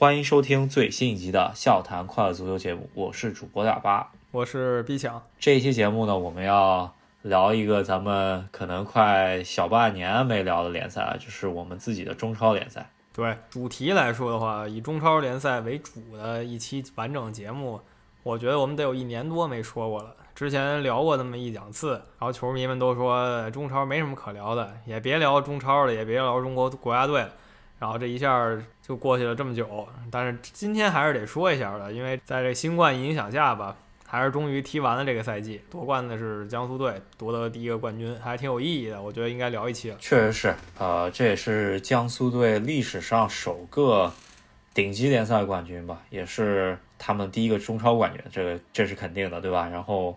欢迎收听最新一集的《笑谈快乐足球》节目，我是主播大巴，我是 B 强。这一期节目呢，我们要聊一个咱们可能快小半年没聊的联赛，就是我们自己的中超联赛。对主题来说的话，以中超联赛为主的一期完整节目，我觉得我们得有一年多没说过了。之前聊过那么一两次，然后球迷们都说中超没什么可聊的，也别聊中超了，也别聊中国国家队了。然后这一下就过去了这么久，但是今天还是得说一下的，因为在这新冠影响下吧，还是终于踢完了这个赛季，夺冠的是江苏队，夺得了第一个冠军，还挺有意义的。我觉得应该聊一期了。确实是，呃，这也是江苏队历史上首个顶级联赛冠军吧，也是他们第一个中超冠军，这个这是肯定的，对吧？然后。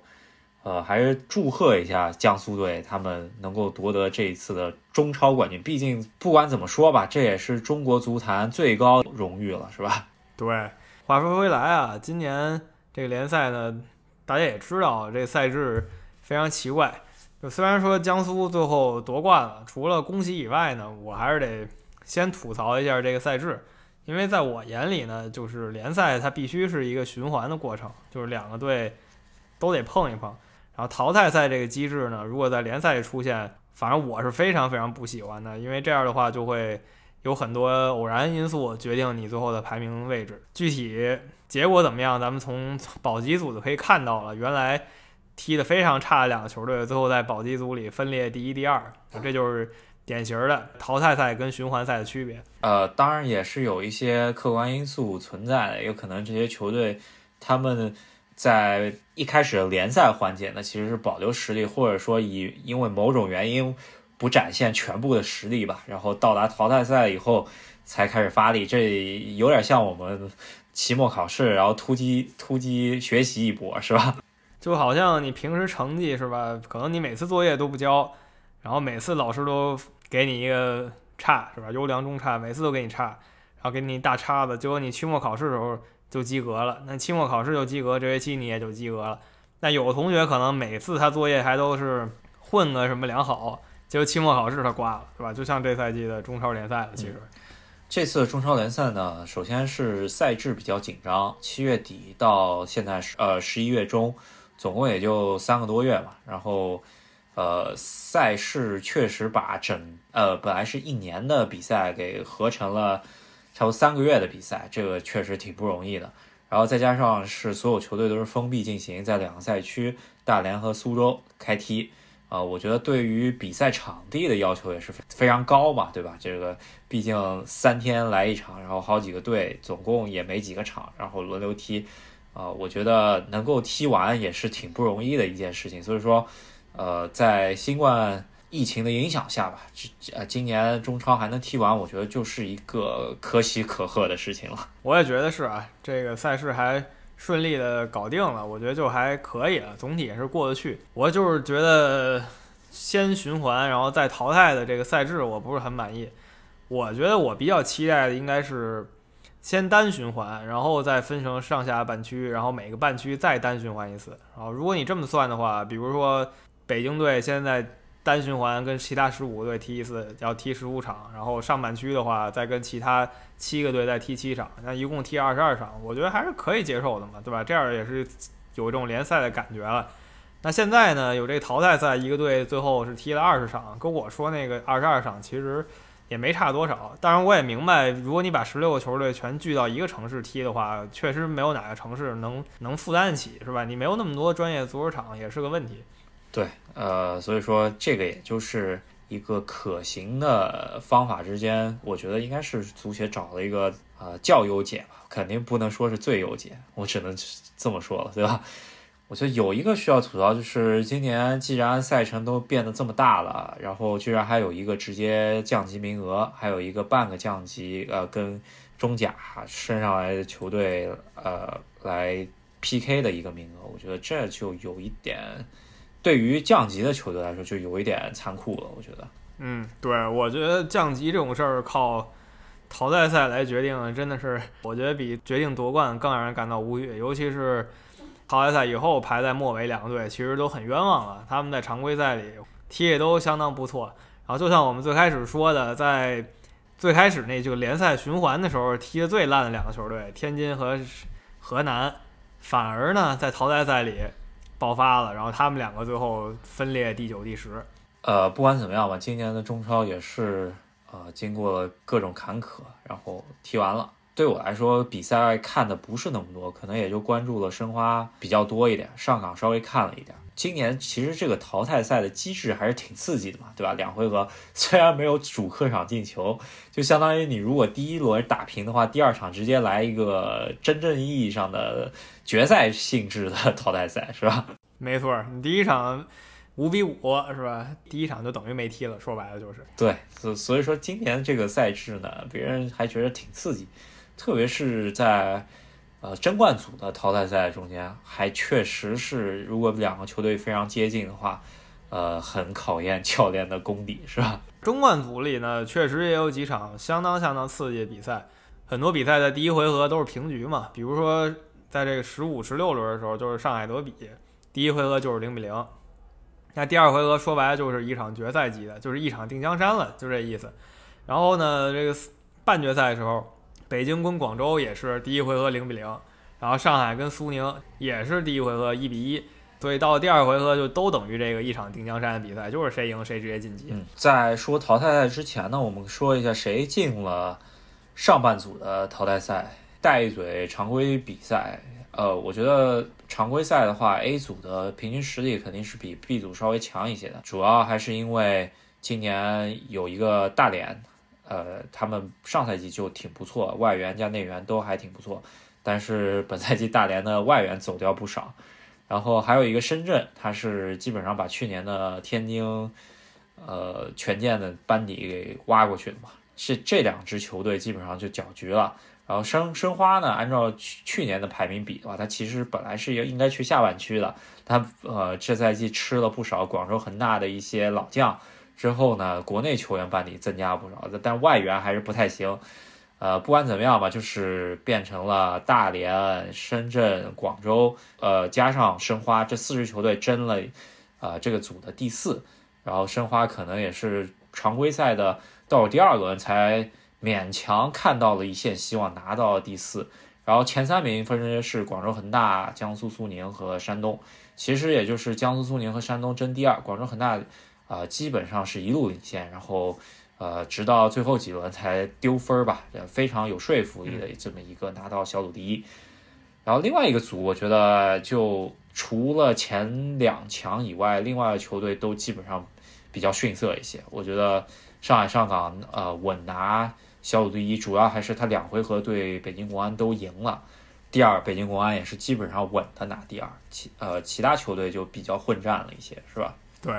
呃，还是祝贺一下江苏队，他们能够夺得这一次的中超冠军。毕竟不管怎么说吧，这也是中国足坛最高荣誉了，是吧？对。话说回来啊，今年这个联赛呢，大家也知道，这赛制非常奇怪。就虽然说江苏最后夺冠了，除了恭喜以外呢，我还是得先吐槽一下这个赛制，因为在我眼里呢，就是联赛它必须是一个循环的过程，就是两个队都得碰一碰。然后淘汰赛这个机制呢，如果在联赛里出现，反正我是非常非常不喜欢的，因为这样的话就会有很多偶然因素决定你最后的排名位置。具体结果怎么样，咱们从保级组就可以看到了。原来踢得非常差的两个球队，最后在保级组里分列第一、第二，这就是典型的淘汰赛跟循环赛的区别。呃，当然也是有一些客观因素存在的，有可能这些球队他们。在一开始联赛环节呢，其实是保留实力，或者说以因为某种原因不展现全部的实力吧。然后到达淘汰赛以后才开始发力，这有点像我们期末考试，然后突击突击学习一波，是吧？就好像你平时成绩是吧？可能你每次作业都不交，然后每次老师都给你一个差，是吧？优良中差，每次都给你差，然后给你大叉子，结果你期末考试的时候。就及格了，那期末考试就及格，这学期你也就及格了。那有的同学可能每次他作业还都是混个什么良好，结果期末考试他挂了，是吧？就像这赛季的中超联赛了。其实，这次中超联赛呢，首先是赛制比较紧张，七月底到现在是呃十一月中，总共也就三个多月嘛。然后，呃，赛事确实把整呃本来是一年的比赛给合成了。差不多三个月的比赛，这个确实挺不容易的。然后再加上是所有球队都是封闭进行，在两个赛区大连和苏州开踢，啊，我觉得对于比赛场地的要求也是非非常高嘛，对吧？这个毕竟三天来一场，然后好几个队，总共也没几个场，然后轮流踢，啊，我觉得能够踢完也是挺不容易的一件事情。所以说，呃，在新冠。疫情的影响下吧，这呃，今年中超还能踢完，我觉得就是一个可喜可贺的事情了。我也觉得是啊，这个赛事还顺利的搞定了，我觉得就还可以了，总体也是过得去。我就是觉得先循环，然后再淘汰的这个赛制，我不是很满意。我觉得我比较期待的应该是先单循环，然后再分成上下半区，然后每个半区再单循环一次。然后如果你这么算的话，比如说北京队现在。单循环跟其他十五个队踢一次，要踢十五场，然后上半区的话再跟其他七个队再踢七场，那一共踢二十二场，我觉得还是可以接受的嘛，对吧？这样也是有这种联赛的感觉了。那现在呢，有这个淘汰赛，一个队最后是踢了二十场，跟我说那个二十二场其实也没差多少。当然我也明白，如果你把十六个球队全聚到一个城市踢的话，确实没有哪个城市能能负担得起，是吧？你没有那么多专业足球场也是个问题。对，呃，所以说这个也就是一个可行的方法之间，我觉得应该是足协找了一个呃较优解吧，肯定不能说是最优解，我只能这么说了，对吧？我觉得有一个需要吐槽，就是今年既然赛程都变得这么大了，然后居然还有一个直接降级名额，还有一个半个降级，呃，跟中甲升上来的球队呃来 PK 的一个名额，我觉得这就有一点。对于降级的球队来说，就有一点残酷了。我觉得，嗯，对，我觉得降级这种事儿靠淘汰赛来决定，真的是我觉得比决定夺冠更让人感到无语。尤其是淘汰赛以后排在末尾两个队，其实都很冤枉了。他们在常规赛里踢也都相当不错。然后，就像我们最开始说的，在最开始那就联赛循环的时候踢得最烂的两个球队，天津和河南，反而呢在淘汰赛里爆发了，然后他们两个最后分列第九、第十。呃，不管怎么样吧，今年的中超也是呃经过各种坎坷，然后踢完了。对我来说，比赛看的不是那么多，可能也就关注了申花比较多一点，上港稍微看了一点。今年其实这个淘汰赛的机制还是挺刺激的嘛，对吧？两回合虽然没有主客场进球，就相当于你如果第一轮打平的话，第二场直接来一个真正意义上的决赛性质的 淘汰赛，是吧？没错，你第一场。五比五是吧？第一场就等于没踢了，说白了就是。对，所所以说今年这个赛制呢，别人还觉得挺刺激，特别是在呃争冠组的淘汰赛中间，还确实是如果两个球队非常接近的话，呃，很考验教练的功底，是吧？中冠组里呢，确实也有几场相当相当刺激的比赛，很多比赛在第一回合都是平局嘛，比如说在这个十五、十六轮的时候，就是上海德比，第一回合就是零比零。那第二回合说白了就是一场决赛级的，就是一场定江山了，就这意思。然后呢，这个半决赛的时候，北京跟广州也是第一回合零比零，然后上海跟苏宁也是第一回合一比一，所以到第二回合就都等于这个一场定江山的比赛，就是谁赢谁直接晋级。嗯在说淘汰赛之前呢，我们说一下谁进了上半组的淘汰赛，带一嘴常规比赛。呃，我觉得常规赛的话，A 组的平均实力肯定是比 B 组稍微强一些的，主要还是因为今年有一个大连，呃，他们上赛季就挺不错，外援加内援都还挺不错，但是本赛季大连的外援走掉不少，然后还有一个深圳，他是基本上把去年的天津，呃，权健的班底给挖过去的嘛，这这两支球队基本上就搅局了。然后申申花呢，按照去去年的排名比的话，他其实本来是应该去下半区的。他呃这赛季吃了不少广州恒大的一些老将，之后呢，国内球员班底增加不少，但外援还是不太行。呃，不管怎么样吧，就是变成了大连、深圳、广州，呃，加上申花这四支球队争了，呃，这个组的第四。然后申花可能也是常规赛的到了第二轮才。勉强看到了一线希望拿到第四，然后前三名分别是广州恒大、江苏苏宁和山东，其实也就是江苏苏宁和山东争第二，广州恒大啊基本上是一路领先，然后呃直到最后几轮才丢分儿吧，非常有说服力的这么一个拿到小组第一。然后另外一个组，我觉得就除了前两强以外，另外的球队都基本上比较逊色一些。我觉得上海上港呃稳拿。小组第一主要还是他两回合对北京国安都赢了，第二北京国安也是基本上稳的拿第二，其呃其他球队就比较混战了一些，是吧？对，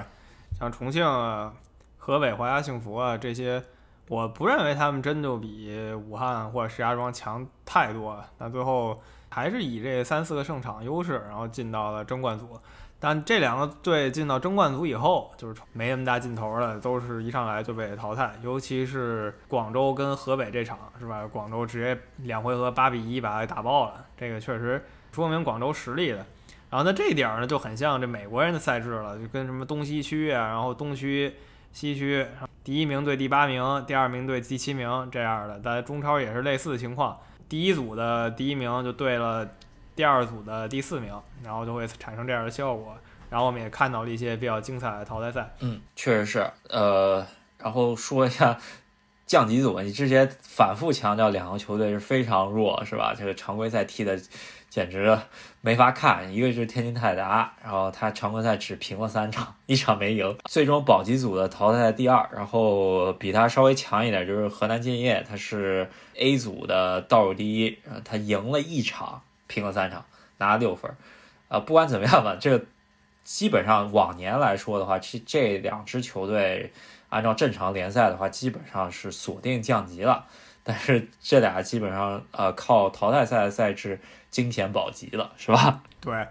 像重庆、啊、河北华夏幸福啊这些，我不认为他们真就比武汉或者石家庄强太多，那最后还是以这三四个胜场优势，然后进到了争冠组。但这两个队进到争冠组以后，就是没那么大劲头了，都是一上来就被淘汰。尤其是广州跟河北这场，是吧？广州直接两回合八比一把他打爆了，这个确实说明广州实力的。然后那这点儿呢，就很像这美国人的赛制了，就跟什么东西区啊，然后东区、西区，第一名对第八名，第二名对第七名这样的。在中超也是类似的情况，第一组的第一名就对了。第二组的第四名，然后就会产生这样的效果。然后我们也看到了一些比较精彩的淘汰赛。嗯，确实是。呃，然后说一下降级组，你之前反复强调两个球队是非常弱，是吧？这个常规赛踢的简直没法看。一个就是天津泰达，然后他常规赛只平了三场，一场没赢。最终保级组的淘汰第二，然后比他稍微强一点就是河南建业，他是 A 组的倒数第一，他赢了一场。平了三场，拿了六分，呃，不管怎么样吧，这基本上往年来说的话，这这两支球队按照正常联赛的话，基本上是锁定降级了。但是这俩基本上呃靠淘汰赛的赛制惊险保级了，是吧？对，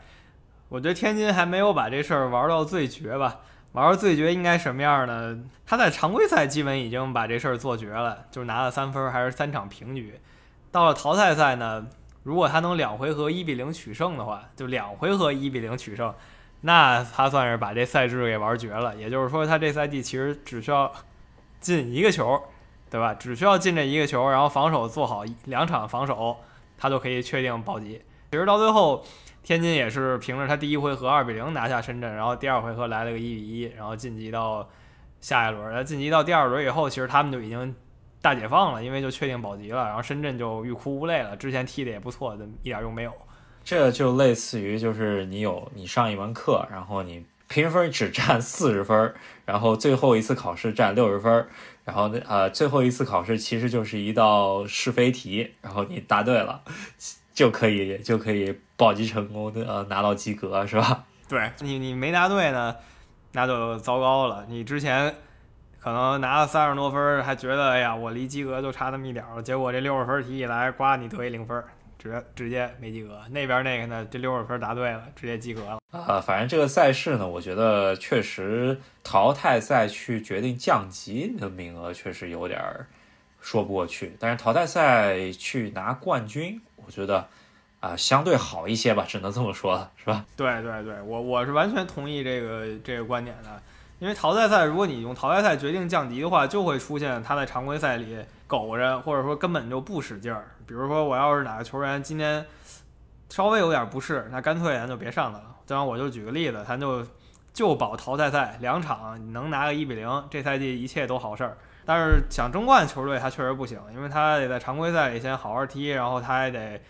我觉得天津还没有把这事儿玩到最绝吧。玩到最绝应该什么样呢？他在常规赛基本已经把这事儿做绝了，就是拿了三分，还是三场平局。到了淘汰赛呢？如果他能两回合一比零取胜的话，就两回合一比零取胜，那他算是把这赛制给玩绝了。也就是说，他这赛季其实只需要进一个球，对吧？只需要进这一个球，然后防守做好两场防守，他就可以确定保级。其实到最后，天津也是凭着他第一回合二比零拿下深圳，然后第二回合来了个一比一，然后晋级到下一轮。晋级到第二轮以后，其实他们就已经大解放了，因为就确定保级了。然后深圳就欲哭无泪了，之前踢的也不错，一点用没有。这就类似于就是你有你上一门课，然后你评分只占 四十分，然后最后一次考试占六十分，然后呃最后一次考试其实就是一道是非题，然后你答对了就可以就可以保级成功的呃拿到及格是吧？对你你没答对呢，那就糟糕了。你之前可能拿了三十多分，还觉得哎呀我离及格就差那么一点儿，结果这六十分题一来，呱你得一零分。直直接没及格，那边那个呢？这六十分答对了，直接及格了。啊，反正这个赛事呢，我觉得确实淘汰赛去决定降级的名额确实有点说不过去。但是淘汰赛去拿冠军，我觉得啊相对好一些吧，只能这么说了，是吧？对对对，我我是完全同意这个这个观点的。因为淘汰赛，如果你用淘汰赛决定降级的话，就会出现他在常规赛里苟着，或者说根本就不使劲儿。比如说，我要是哪个球员今天稍微有点不适，那干脆咱就别上他了。这样我就举个例子，咱就就保淘汰赛两场，能拿个一比零，这赛季一切都好事儿。但是想争冠球队，他确实不行，因为他得在常规赛里先好好踢，然后他还得。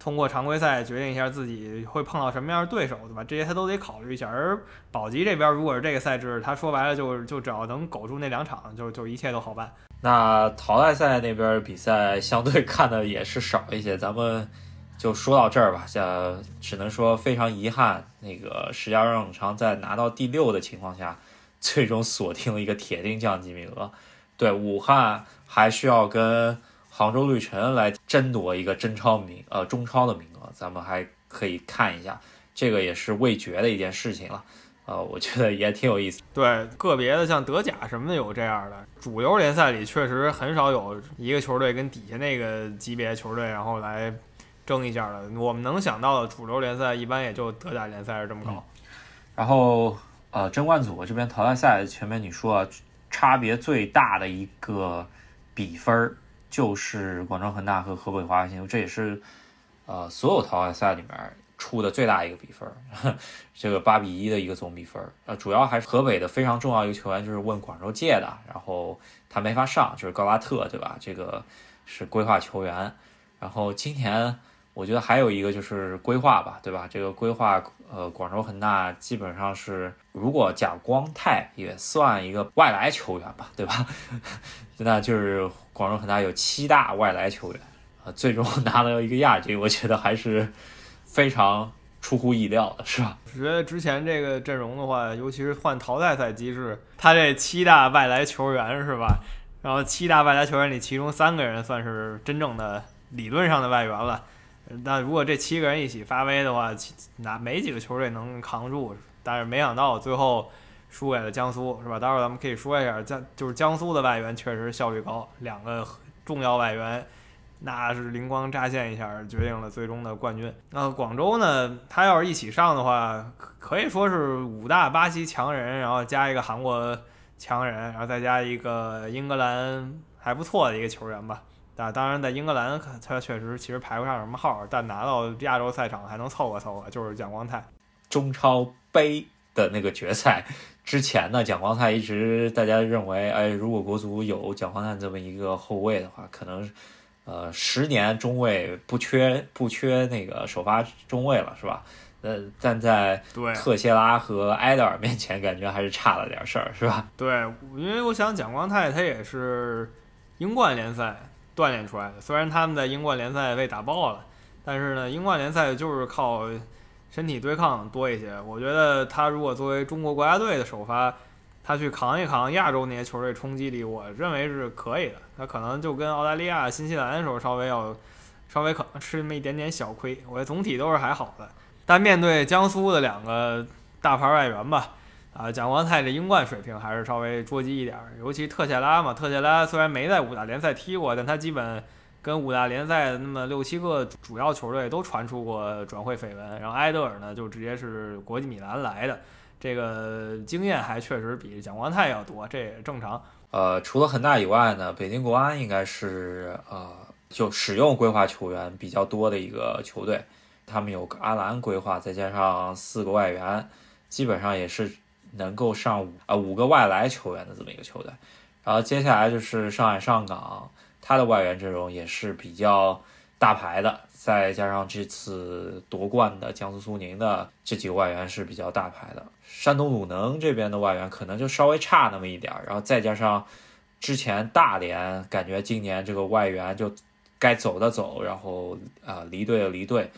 通过常规赛决定一下自己会碰到什么样的对手，对吧？这些他都得考虑一下。而保级这边，如果是这个赛制，他说白了就就只要能苟住那两场，就就一切都好办。那淘汰赛那边比赛相对看的也是少一些，咱们就说到这儿吧。像只能说非常遗憾，那个石家庄永昌在拿到第六的情况下，最终锁定了一个铁定降级名额。对，武汉还需要跟。杭州绿城来争夺一个真超名，呃，中超的名额，咱们还可以看一下，这个也是未决的一件事情了，呃，我觉得也挺有意思。对，个别的像德甲什么的有这样的，主流联赛里确实很少有一个球队跟底下那个级别球队然后来争一下的。我们能想到的主流联赛，一般也就德甲联赛是这么高。然后，呃，争冠组这边淘汰赛前面你说差别最大的一个比分儿。就是广州恒大和河北华夏幸福，这也是呃所有淘汰赛里面出的最大一个比分，这个八比一的一个总比分。呃，主要还是河北的非常重要一个球员，就是问广州借的，然后他没法上，就是高拉特，对吧？这个是规划球员。然后今年我觉得还有一个就是规划吧，对吧？这个规划，呃，广州恒大基本上是，如果贾光泰也算一个外来球员吧，对吧？那就是。广州恒大有七大外来球员，啊，最终 拿了一个亚军，我觉得还是非常出乎意料的，是吧？我觉得之前这个阵容的话，尤其是换淘汰赛机制，他这七大外来球员是吧？然后七大外来球员里，其中三个人算是真正的理论上的外援了。那如果这七个人一起发威的话，哪没几个球队能扛住？但是没想到最后。输给了江苏，是吧？待会儿咱们可以说一下江，就是江苏的外援确实效率高，两个重要外援，那是灵光乍现一下，决定了最终的冠军。那广州呢？他要是一起上的话，可以说是五大巴西强人，然后加一个韩国强人，然后再加一个英格兰还不错的一个球员吧。啊，当然在英格兰他确实其实排不上什么号，但拿到亚洲赛场还能凑合凑合，就是蒋光太。中超杯的那个决赛。之前呢，蒋光太一直大家认为，哎，如果国足有蒋光太这么一个后卫的话，可能，呃，十年中卫不缺不缺那个首发中卫了，是吧？呃，但在特谢拉和埃德尔面前，感觉还是差了点事儿，是吧？对，因为我想蒋光太他也是英冠联赛锻炼出来的，虽然他们在英冠联赛被打爆了，但是呢，英冠联赛就是靠。身体对抗多一些，我觉得他如果作为中国国家队的首发，他去扛一扛亚洲那些球队冲击力，我认为是可以的。他可能就跟澳大利亚、新西兰的时候稍微要稍微可能吃那么一点点小亏，我觉得总体都是还好的。但面对江苏的两个大牌外援吧，啊，蒋光太这英冠水平还是稍微捉急一点，尤其特谢拉嘛，特谢拉虽然没在五大联赛踢过，但他基本。跟五大联赛那么六七个主要球队都传出过转会绯闻，然后埃德尔呢就直接是国际米兰来的，这个经验还确实比蒋光太要多，这也正常。呃，除了恒大以外呢，北京国安应该是呃，就使用规划球员比较多的一个球队。他们有个阿兰规划，再加上四个外援，基本上也是能够上五啊五个外来球员的这么一个球队。然后接下来就是上海上港，他的外援阵容也是比较大牌的，再加上这次夺冠的江苏苏宁的这几个外援是比较大牌的。山东鲁能这边的外援可能就稍微差那么一点儿，然后再加上之前大连感觉今年这个外援就该走的走，然后啊离队的离队。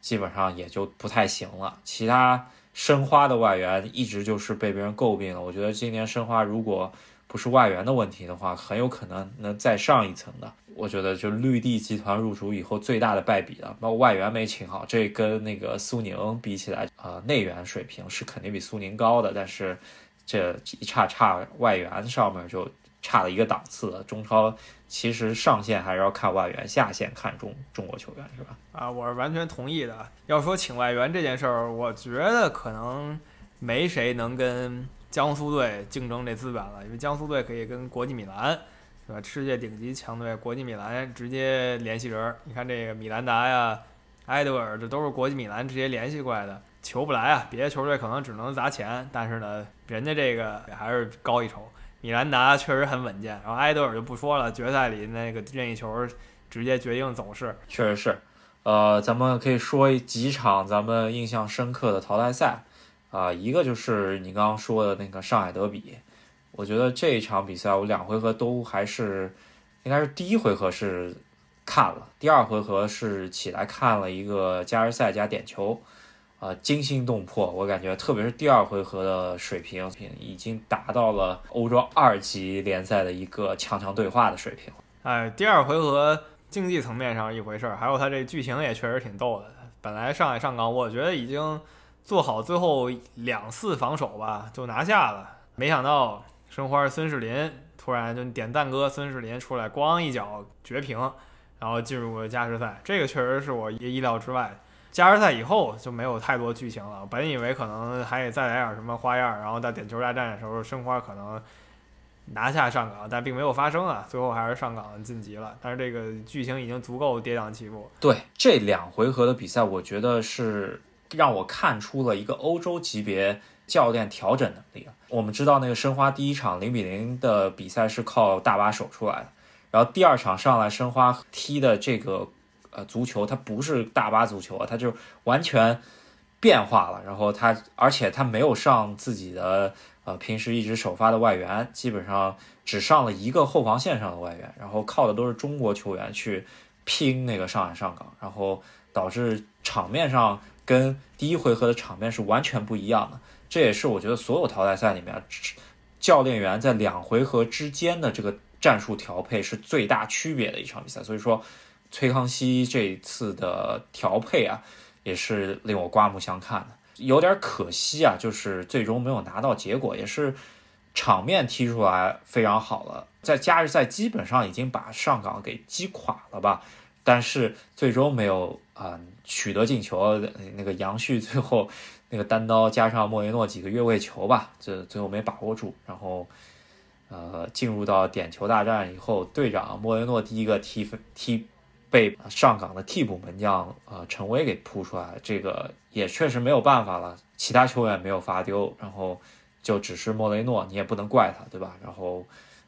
基本上也就不太行了。其他申花的外援一直就是被别人诟病了。我觉得今年申花如果不是外援的问题的话，很有可能能再上一层的。我觉得就绿地集团入主以后最大的败笔了，包括外援没请好，这跟那个苏宁比起来，呃，内援水平是肯定比苏宁高的，但是这一差差外援上面就。差了一个档次，中超其实上限还是要看外援，下限看中中国球员，是吧？啊，我是完全同意的。要说请外援这件事儿，我觉得可能没谁能跟江苏队竞争这资源了，因为江苏队可以跟国际米兰，是吧？世界顶级强队国际米兰直接联系人。你看这个米兰达呀、埃德尔，这都是国际米兰直接联系过来的，求不来啊！别的球队可能只能砸钱，但是呢，人家这个也还是高一筹。米兰达确实很稳健，然后埃德尔就不说了，决赛里那个任意球直接决定走势，确实是。呃，咱们可以说几场咱们印象深刻的淘汰赛啊，一个就是你刚刚说的那个上海德比，我觉得这一场比赛我两回合都还是，应该是第一回合是看了，第二回合是起来看了一个加时赛加点球。啊，惊心动魄！我感觉，特别是第二回合的水平，已经达到了欧洲二级联赛的一个强强对话的水平。哎，第二回合竞技层面上一回事儿，还有它这剧情也确实挺逗的。本来上海上港，我觉得已经做好最后两次防守吧，就拿下了。没想到申花孙世林突然就点赞哥孙世林出来，咣一脚绝平，然后进入了加时赛。这个确实是我意料之外。加时赛以后就没有太多剧情了。本以为可能还得再来点什么花样，然后在点球大战的时候，申花可能拿下上港，但并没有发生啊。最后还是上港晋级了。但是这个剧情已经足够跌宕起伏。对这两回合的比赛，我觉得是让我看出了一个欧洲级别教练调整能力。我们知道那个申花第一场零比零的比赛是靠大巴守出来的，然后第二场上来申花踢的这个。呃，足球它不是大巴足球啊，它就完全变化了。然后它，而且它没有上自己的呃平时一直首发的外援，基本上只上了一个后防线上的外援，然后靠的都是中国球员去拼那个上海上港，然后导致场面上跟第一回合的场面是完全不一样的。这也是我觉得所有淘汰赛里面教练员在两回合之间的这个战术调配是最大区别的一场比赛。所以说。崔康熙这次的调配啊，也是令我刮目相看的，有点可惜啊，就是最终没有拿到结果，也是场面踢出来非常好了，在加时赛基本上已经把上港给击垮了吧，但是最终没有啊取得进球，那个杨旭最后那个单刀加上莫雷诺几个越位球吧，这最后没把握住，然后呃进入到点球大战以后，队长莫雷诺第一个踢分踢。被上港的替补门将呃陈威给扑出来，这个也确实没有办法了。其他球员没有罚丢，然后就只是莫雷诺，你也不能怪他，对吧？然后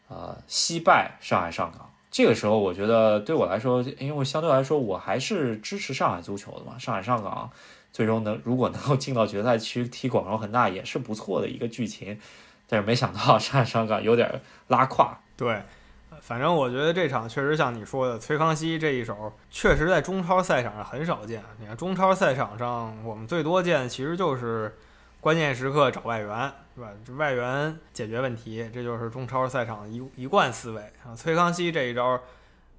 呃惜败上海上港，这个时候我觉得对我来说，因为相对来说我还是支持上海足球的嘛。上海上港最终能如果能够进到决赛区踢广州恒大也是不错的一个剧情，但是没想到上海上港有点拉胯。对。反正我觉得这场确实像你说的，崔康熙这一手确实在中超赛场上很少见。你看中超赛场上，我们最多见其实就是关键时刻找外援，是吧？这外援解决问题，这就是中超赛场一一贯思维。啊，崔康熙这一招，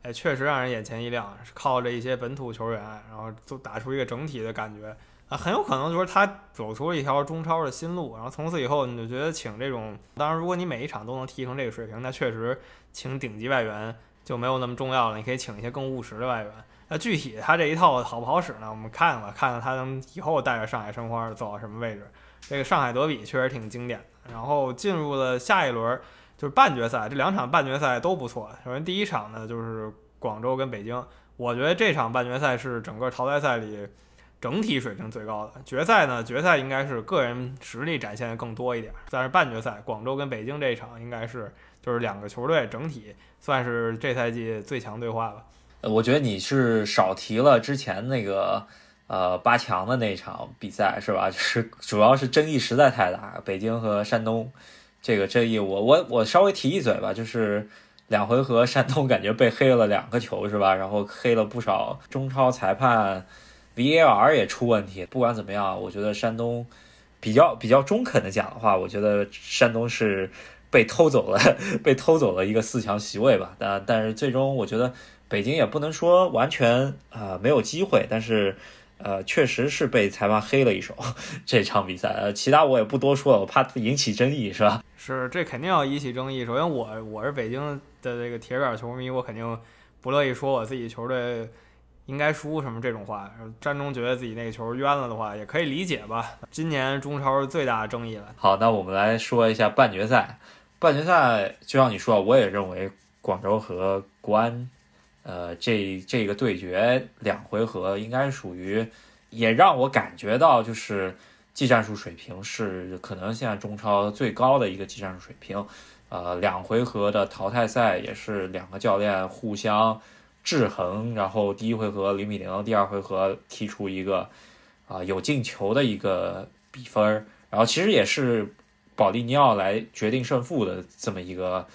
哎，确实让人眼前一亮，是靠着一些本土球员，然后都打出一个整体的感觉。啊，很有可能就是他走出了一条中超的新路，然后从此以后你就觉得请这种，当然如果你每一场都能踢成这个水平，那确实请顶级外援就没有那么重要了，你可以请一些更务实的外援。那具体他这一套好不好使呢？我们看看，看看他能以后带着上海申花走到什么位置。这个上海德比确实挺经典的，然后进入了下一轮，就是半决赛这两场半决赛都不错。首先第一场呢就是广州跟北京，我觉得这场半决赛是整个淘汰赛里整体水平最高的。决赛呢，决赛应该是个人实力展现的更多一点，但是半决赛广州跟北京这一场应该是就是两个球队整体算是这赛季最强对话吧。我觉得你是少提了之前那个。呃，八强的那场比赛是吧？就是主要是争议实在太大，北京和山东这个争议，我我我稍微提一嘴吧，就是两回合山东感觉被黑了两个球是吧？然后黑了不少中超裁判，VAR 也出问题。不管怎么样，我觉得山东比较比较中肯的讲的话，我觉得山东是被偷走了，被偷走了一个四强席位吧。但但是最终我觉得北京也不能说完全啊没有机会，但是。呃，确实是被裁判黑了一手 这场比赛。呃，其他我也不多说了，我怕引起争议，是吧？是，这肯定要引起争议。首先，我我是北京的这个铁杆球迷，我肯定不乐意说我自己球队应该输什么这种话。詹中觉得自己那个球冤了的话，也可以理解吧。今年中超是最大的争议了。好，那我们来说一下半决赛。半决赛就像你说，我也认为广州和国安。呃，这这个对决两回合应该属于，也让我感觉到就是技战术水平是可能现在中超最高的一个技战术水平。呃，两回合的淘汰赛也是两个教练互相制衡，然后第一回合零比零，第二回合踢出一个啊有进球的一个比分，然后其实也是保利尼奥来决定胜负的这么一个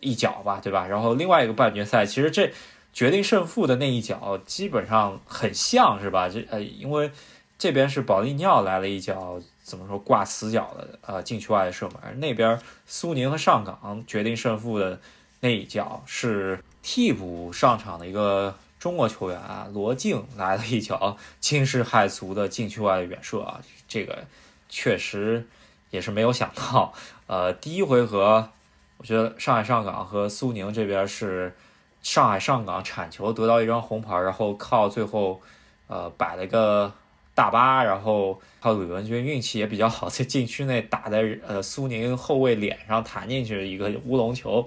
一脚吧，对吧？然后另外一个半决赛，其实这。决定胜负的那一脚基本上很像是吧？这呃，因为这边是保利尼奥来了一脚，怎么说挂死角的呃禁区外的射门。那边苏宁和上港决定胜负的那一脚是替补上场的一个中国球员啊，罗静来了一脚惊世骇俗的禁区外的远射啊，这个确实也是没有想到。呃，第一回合我觉得上海上港和苏宁这边是。上海上港铲球得到一张红牌，然后靠最后，呃，摆了一个大巴，然后靠吕文君运气也比较好，在禁区内打在呃苏宁后卫脸上弹进去一个乌龙球，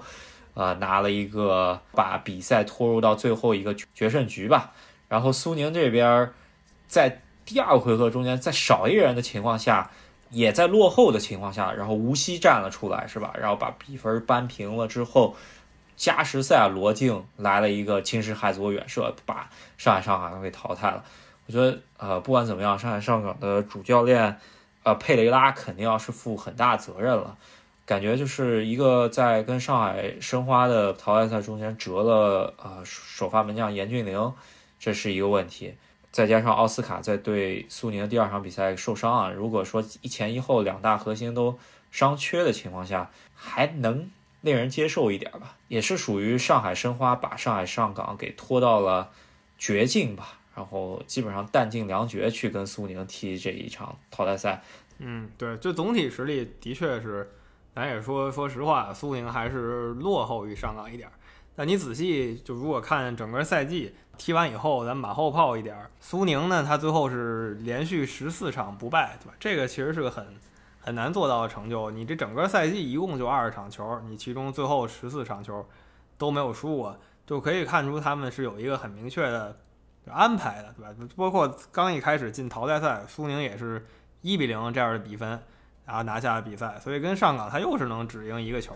呃，拿了一个把比赛拖入到最后一个决胜局吧。然后苏宁这边在第二回合中间，在少一人的情况下，也在落后的情况下，然后无锡站了出来，是吧？然后把比分扳平了之后。加时赛，罗静来了一个惊世骇俗远射，把上海上港给淘汰了。我觉得，呃，不管怎么样，上海上港的主教练，呃，佩雷拉肯定要是负很大责任了。感觉就是一个在跟上海申花的淘汰赛中间折了，呃，首发门将严俊凌，这是一个问题。再加上奥斯卡在对苏宁的第二场比赛受伤啊，如果说一前一后两大核心都伤缺的情况下，还能。令人接受一点吧，也是属于上海申花把上海上港给拖到了绝境吧，然后基本上弹尽粮绝去跟苏宁踢这一场淘汰赛。嗯，对，就总体实力的确是，咱也说说实话，苏宁还是落后于上港一点。但你仔细就如果看整个赛季踢完以后，咱马后炮一点，苏宁呢，他最后是连续十四场不败，对吧？这个其实是个很。很难做到的成就。你这整个赛季一共就二十场球，你其中最后十四场球都没有输过，就可以看出他们是有一个很明确的安排的，对吧？包括刚一开始进淘汰赛，苏宁也是一比零这样的比分，然后拿下了比赛。所以跟上港他又是能只赢一个球。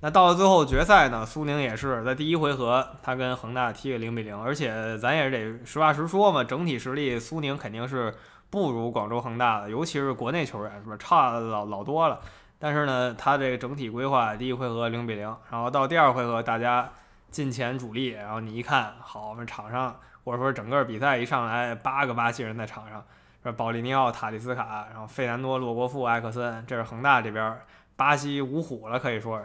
那到了最后决赛呢，苏宁也是在第一回合他跟恒大踢个零比零，而且咱也是得实话实说嘛，整体实力苏宁肯定是。不如广州恒大的，尤其是国内球员，是吧？差老老多了。但是呢，他这个整体规划，第一回合零比零，然后到第二回合大家进前主力，然后你一看，好，我们场上或者说整个比赛一上来八个巴西人在场上，是保利尼奥、塔利斯卡，然后费南多、洛国富、埃克森，这是恒大这边巴西五虎了，可以说。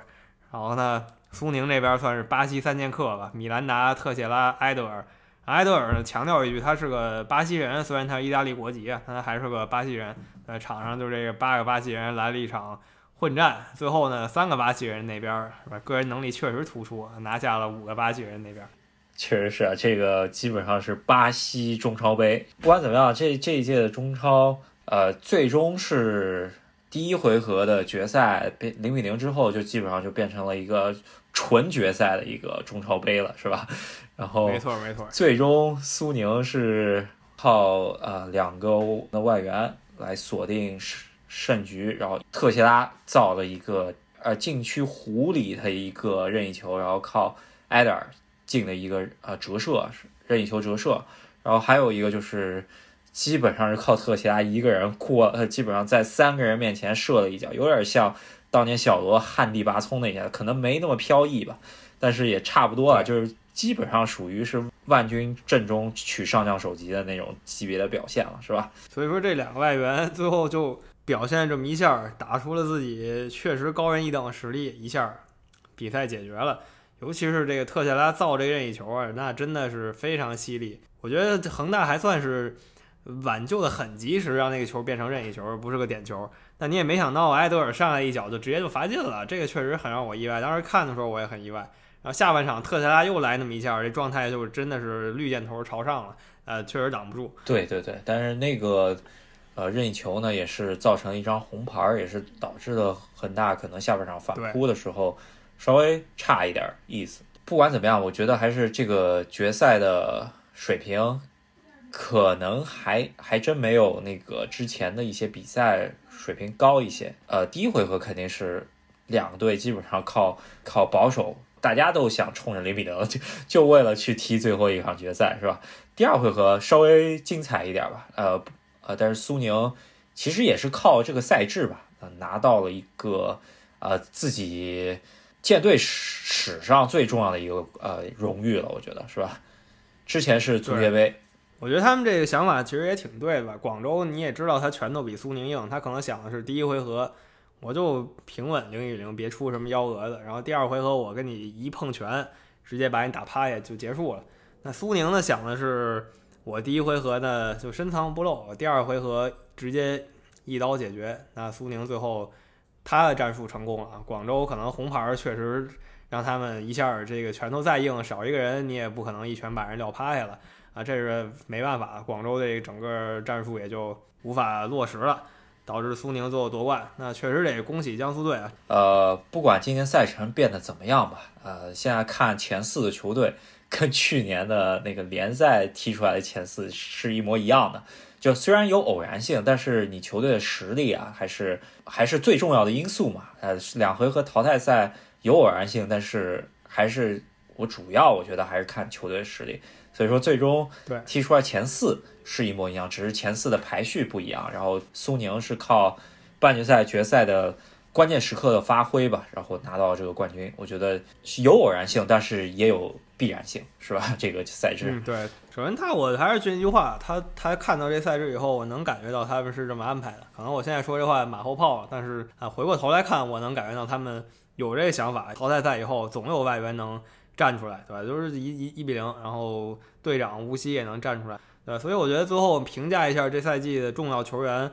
然后呢，苏宁这边算是巴西三剑客吧，米兰达、特谢拉、埃德尔。埃德尔呢强调一句，他是个巴西人，虽然他是意大利国籍，但他还是个巴西人。在场上就这个八个巴西人来了一场混战，最后呢，三个巴西人那边是吧，个人能力确实突出，拿下了五个巴西人那边。确实是啊，这个基本上是巴西中超杯。不管怎么样，这这一届的中超，呃，最终是。第一回合的决赛变零比零之后，就基本上就变成了一个纯决赛的一个中超杯了，是吧？然后没错没错，最终苏宁是靠呃两个的外援来锁定胜胜局，然后特谢拉造了一个呃禁区弧里的一个任意球，然后靠埃德尔进了一个呃折射任意球折射，然后还有一个就是基本上是靠特谢拉一个人过，呃基本上在三个人面前射了一脚，有点像当年小罗旱地拔葱那下，可能没那么飘逸吧，但是也差不多了，就是基本上属于是万军阵中取上将首级的那种级别的表现了，是吧？所以说这两个外援最后就表现这么一下，打出了自己确实高人一等的实力，一下比赛解决了。尤其是这个特谢拉造这个任意球啊，那真的是非常犀利。我觉得恒大还算是挽救的很及时，让那个球变成任意球，不是个点球。但你也没想到埃德尔上来一脚就直接就罚进了，这个确实很让我意外。当时看的时候我也很意外。然后下半场特谢拉又来那么一下，这状态就真的是绿箭头朝上了，呃，确实挡不住。对对对，但是那个呃任意球呢，也是造成一张红牌，也是导致了恒大可能下半场反扑的时候。稍微差一点意思。不管怎么样，我觉得还是这个决赛的水平，可能还还真没有那个之前的一些比赛水平高一些。呃，第一回合肯定是两队基本上靠靠保守，大家都想冲着零比零，就就为了去踢最后一场决赛，是吧？第二回合稍微精彩一点吧。呃呃，但是苏宁其实也是靠这个赛制吧，拿到了一个呃自己。舰队史史上最重要的一个呃荣誉了，我觉得是吧？之前是足协杯，我觉得他们这个想法其实也挺对的吧。广州你也知道，他拳头比苏宁硬，他可能想的是第一回合我就平稳零比零，别出什么幺蛾子，然后第二回合我跟你一碰拳，直接把你打趴下就结束了。那苏宁呢想的是，我第一回合呢就深藏不露，第二回合直接一刀解决。那苏宁最后。他的战术成功了，广州可能红牌确实让他们一下这个拳头再硬，少一个人你也不可能一拳把人撂趴下了啊，这是没办法，广州的整个战术也就无法落实了，导致苏宁最后夺冠。那确实得恭喜江苏队啊。呃，不管今年赛程变得怎么样吧，呃，现在看前四的球队跟去年的那个联赛踢出来的前四是一模一样的。就虽然有偶然性，但是你球队的实力啊，还是还是最重要的因素嘛。呃，两回合淘汰赛有偶然性，但是还是我主要我觉得还是看球队实力。所以说最终踢出来前四是一模一样，只是前四的排序不一样。然后苏宁是靠半决赛、决赛的关键时刻的发挥吧，然后拿到这个冠军。我觉得有偶然性，但是也有。必然性是吧？这个赛制，对。首先，他我还是这句话，他他看到这赛制以后，我能感觉到他们是这么安排的。可能我现在说这话马后炮了，但是啊，回过头来看，我能感觉到他们有这个想法。淘汰赛以后，总有外援能站出来，对吧？就是一一一比零，然后队长吴曦也能站出来，对。所以我觉得最后评价一下这赛季的重要球员，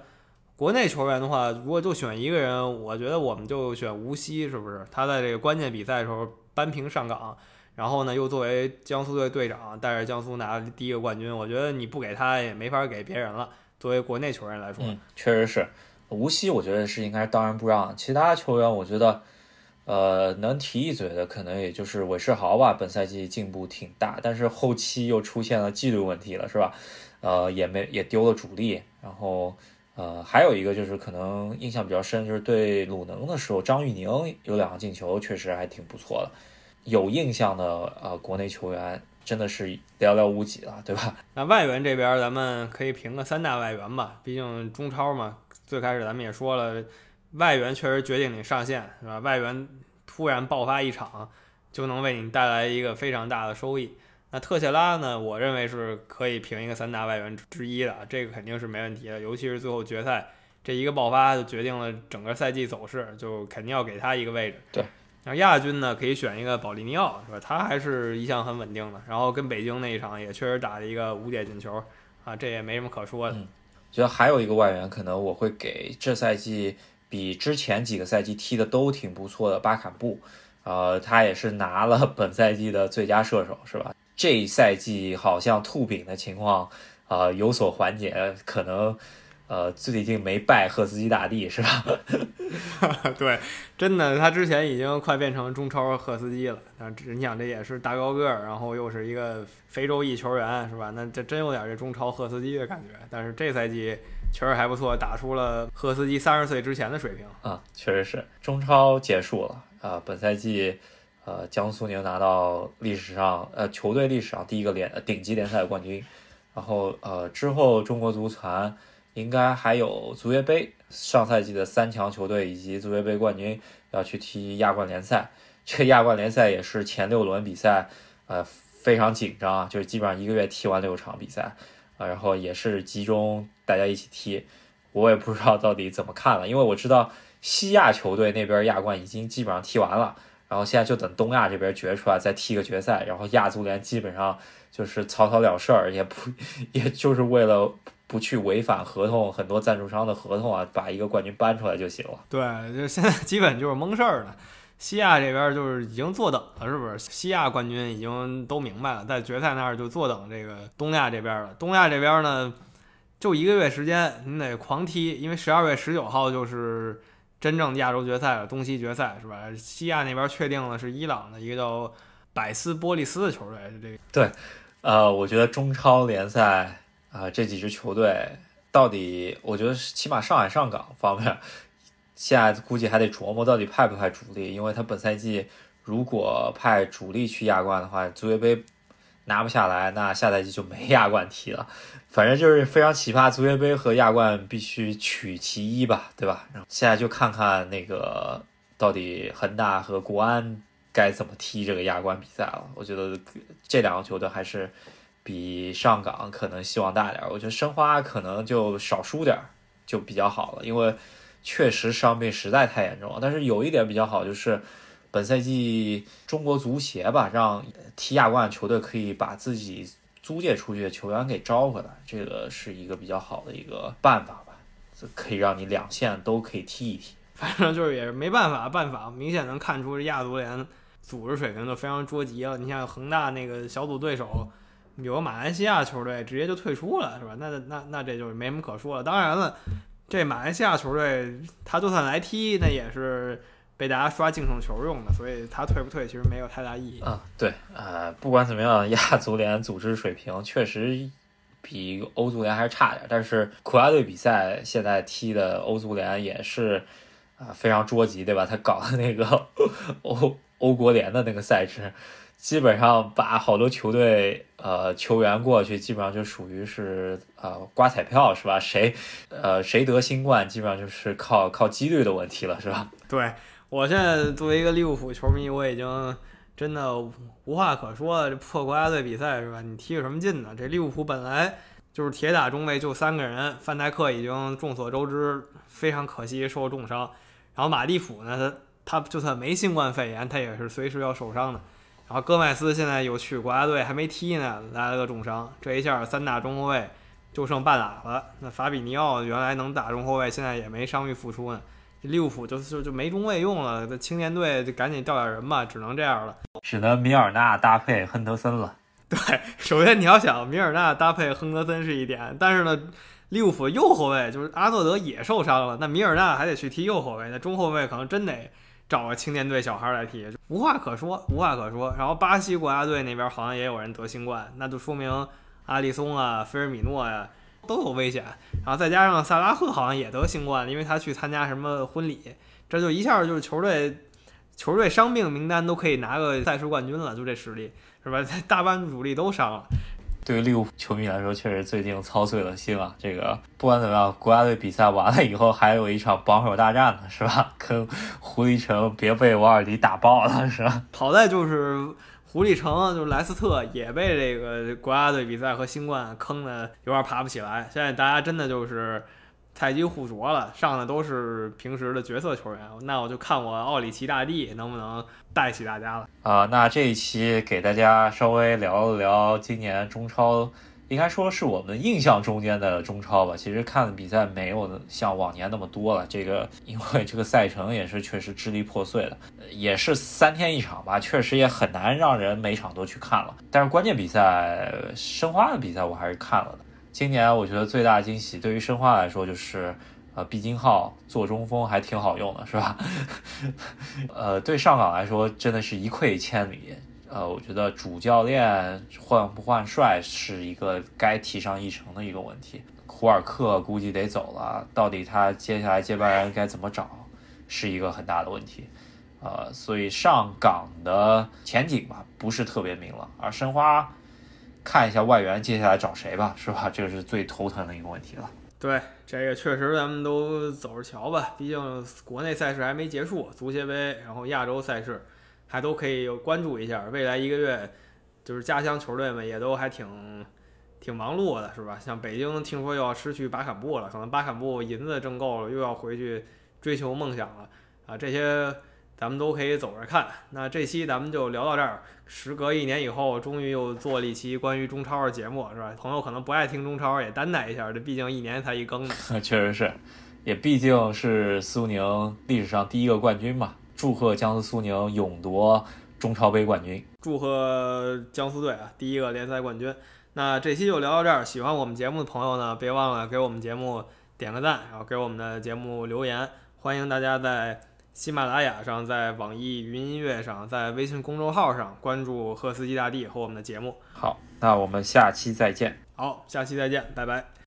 国内球员的话，如果就选一个人，我觉得我们就选吴曦，是不是？他在这个关键比赛的时候扳平上港。然后呢，又作为江苏队队长，带着江苏拿第一个冠军，我觉得你不给他也没法给别人了。作为国内球员来说，确实是。无锡我觉得是应该当仁不让。其他球员我觉得，呃，能提一嘴的可能也就是韦世豪吧。本赛季进步挺大，但是后期又出现了纪律问题了，是吧？呃，也没也丢了主力。然后，呃，还有一个就是可能印象比较深，就是对鲁能的时候，张玉宁有两个进球，确实还挺不错的。有印象的呃，国内球员真的是寥寥无几了，对吧？那外援这边咱们可以评个三大外援吧，毕竟中超嘛。最开始咱们也说了，外援确实决定你上限，是吧？外援突然爆发一场，就能为你带来一个非常大的收益。那特谢拉呢？我认为是可以评一个三大外援之一的，这个肯定是没问题的。尤其是最后决赛这一个爆发，就决定了整个赛季走势，就肯定要给他一个位置。对。然后亚军呢，可以选一个保利尼奥，是吧？他还是一向很稳定的。然后跟北京那一场也确实打了一个五点进球，啊，这也没什么可说的。觉得还有一个外援，可能我会给这赛季比之前几个赛季踢的都挺不错的巴坎布，呃，他也是拿了 本赛季的最佳射手，是吧？这一赛季好像吐饼的情况啊有所缓解，可能。呃，最近没拜赫斯基大帝是吧？对，真的，他之前已经快变成中超赫斯基了。但是你想，这也是大高个儿，然后又是一个非洲裔球员，是吧？那这真有点这中超赫斯基的感觉。但是这赛季确实还不错，打出了赫斯基三十岁之前的水平。啊，确实是。中超结束了啊，本赛季，呃，江苏宁拿到历史上呃球队历史上第一个联顶级联赛冠军。然后呃之后中国足坛。应该还有足协杯，上赛季的三强球队以及足协杯冠军要去踢亚冠联赛。这亚冠联赛也是前六轮比赛，呃，非常紧张，就是基本上一个月踢完六场比赛，啊，然后也是集中大家一起踢。我也不知道到底怎么看了，因为我知道西亚球队那边亚冠已经基本上踢完了，然后现在就等东亚这边决出来再踢个决赛，然后亚足联基本上就是草草了事儿，也不 也就是为了。不去违反合同，很多赞助商的合同啊，把一个冠军搬出来就行了。对，就现在基本就是蒙事儿了。西亚这边就是已经坐等了，是不是？西亚冠军已经都明白了，在决赛那儿就坐等这个东亚这边了。东亚这边呢，就一个月时间，你得狂踢，因为十二月十九号就是真正亚洲决赛了，东西决赛是吧？西亚那边确定了是伊朗的一个叫百斯波利斯的球队，这个。对，呃，我觉得中超联赛。啊，这几支球队到底，我觉得起码上海上港方面，现在估计还得琢磨到底派不派主力，因为他本赛季如果派主力去亚冠的话，足协杯拿不下来，那下赛季就没亚冠踢了。反正就是非常奇葩，足协杯和亚冠必须取其一吧，对吧？然后现在就看看那个到底恒大和国安该怎么踢这个亚冠比赛了。我觉得这两个球队还是。比上港可能希望大点儿，我觉得申花可能就少输点儿就比较好了，因为确实伤病实在太严重了。但是有一点比较好，就是本赛季中国足协吧，让踢亚冠球队可以把自己租借出去的球员给招回来，这个是一个比较好的一个办法吧，可以让你两线都可以踢一踢。反正就是也是没办法，办法明显能看出亚足联组织水平就非常捉急了。你像恒大那个小组对手。有个马来西亚球队直接就退出了，是吧？那那那这就没什么可说了。当然了，这马来西亚球队他就算来踢，那也是被大家刷净胜球用的，所以他退不退其实没有太大意义。啊，对，呃，不管怎么样，亚足联组织水平确实比欧足联还是差点。但是国家队比赛现在踢的欧足联也是啊非常捉急，对吧？他搞的那个 欧欧国联的那个赛制。基本上把好多球队呃球员过去，基本上就属于是呃刮彩票是吧？谁呃谁得新冠，基本上就是靠靠几率的问题了是吧？对我现在作为一个利物浦球迷，我已经真的无话可说了。这破国家队比赛是吧？你踢个什么劲呢？这利物浦本来就是铁打中卫就三个人，范戴克已经众所周知非常可惜受重伤，然后马蒂普呢，他他就算没新冠肺炎，他也是随时要受伤的。然后戈麦斯现在有去国家队，还没踢呢，来了个重伤，这一下三大中后卫就剩半拉了。那法比尼奥原来能打中后卫，现在也没伤愈复出呢。利物浦就就就没中卫用了，这青年队就赶紧调点人吧，只能这样了，只能米尔纳搭配亨德森了。对，首先你要想米尔纳搭配亨德森是一点，但是呢，利物浦右后卫就是阿诺德也受伤了，那米尔纳还得去踢右后卫，那中后卫可能真得。找个青年队小孩来踢，无话可说，无话可说。然后巴西国家队那边好像也有人得新冠，那就说明阿里松啊、菲尔米诺呀都有危险。然后再加上萨拉赫好像也得新冠，因为他去参加什么婚礼，这就一下就是球队球队伤病名单都可以拿个赛事冠军了，就这实力是吧？大半主力都伤了。对于利物浦球迷来说，确实最近操碎了心啊！这个不管怎么样，国家队比赛完了以后，还有一场榜首大战呢，是吧？跟狐狸城别被瓦尔迪打爆了，是吧？好在就是狐狸城，就是莱斯特也被这个国家队比赛和新冠坑的有点爬不起来。现在大家真的就是。菜鸡互啄了，上的都是平时的角色球员，那我就看我奥里奇大帝能不能带起大家了啊！那这一期给大家稍微聊了聊今年中超，应该说是我们印象中间的中超吧。其实看的比赛没有像往年那么多了，这个因为这个赛程也是确实支离破碎的，也是三天一场吧，确实也很难让人每场都去看了。但是关键比赛申花的比赛我还是看了的。今年我觉得最大惊喜对于申花来说就是，呃，毕金浩做中锋还挺好用的，是吧？呃，对上港来说真的是一溃千里。呃，我觉得主教练换不换帅是一个该提上议程的一个问题。胡尔克估计得走了，到底他接下来接班人该怎么找，是一个很大的问题。呃，所以上港的前景吧不是特别明朗，而申花看一下外援接下来找谁吧，是吧？这个是最头疼的一个问题了。对，这个确实咱们都走着瞧吧，毕竟国内赛事还没结束，足协杯，然后亚洲赛事还都可以关注一下。未来一个月，就是家乡球队们也都还挺挺忙碌的，是吧？像北京听说又要失去巴坎布了，可能巴坎布银子挣够了，又要回去追求梦想了啊！这些咱们都可以走着看。那这期咱们就聊到这儿。时隔一年以后，终于又做了一期关于中超的节目，是吧？朋友可能不爱听中超，也担待一下，这毕竟一年才一更呢。确实是，也毕竟是苏宁历史上第一个冠军嘛。祝贺江苏苏宁勇夺中超杯冠军！祝贺江苏队啊，第一个联赛冠军。那这期就聊到这儿。喜欢我们节目的朋友呢，别忘了给我们节目点个赞，然后给我们的节目留言。欢迎大家在喜马拉雅上、在网易云音乐上、在微信公众号上关注赫斯基大帝和我们的节目。好，那我们下期再见。好，下期再见，拜拜。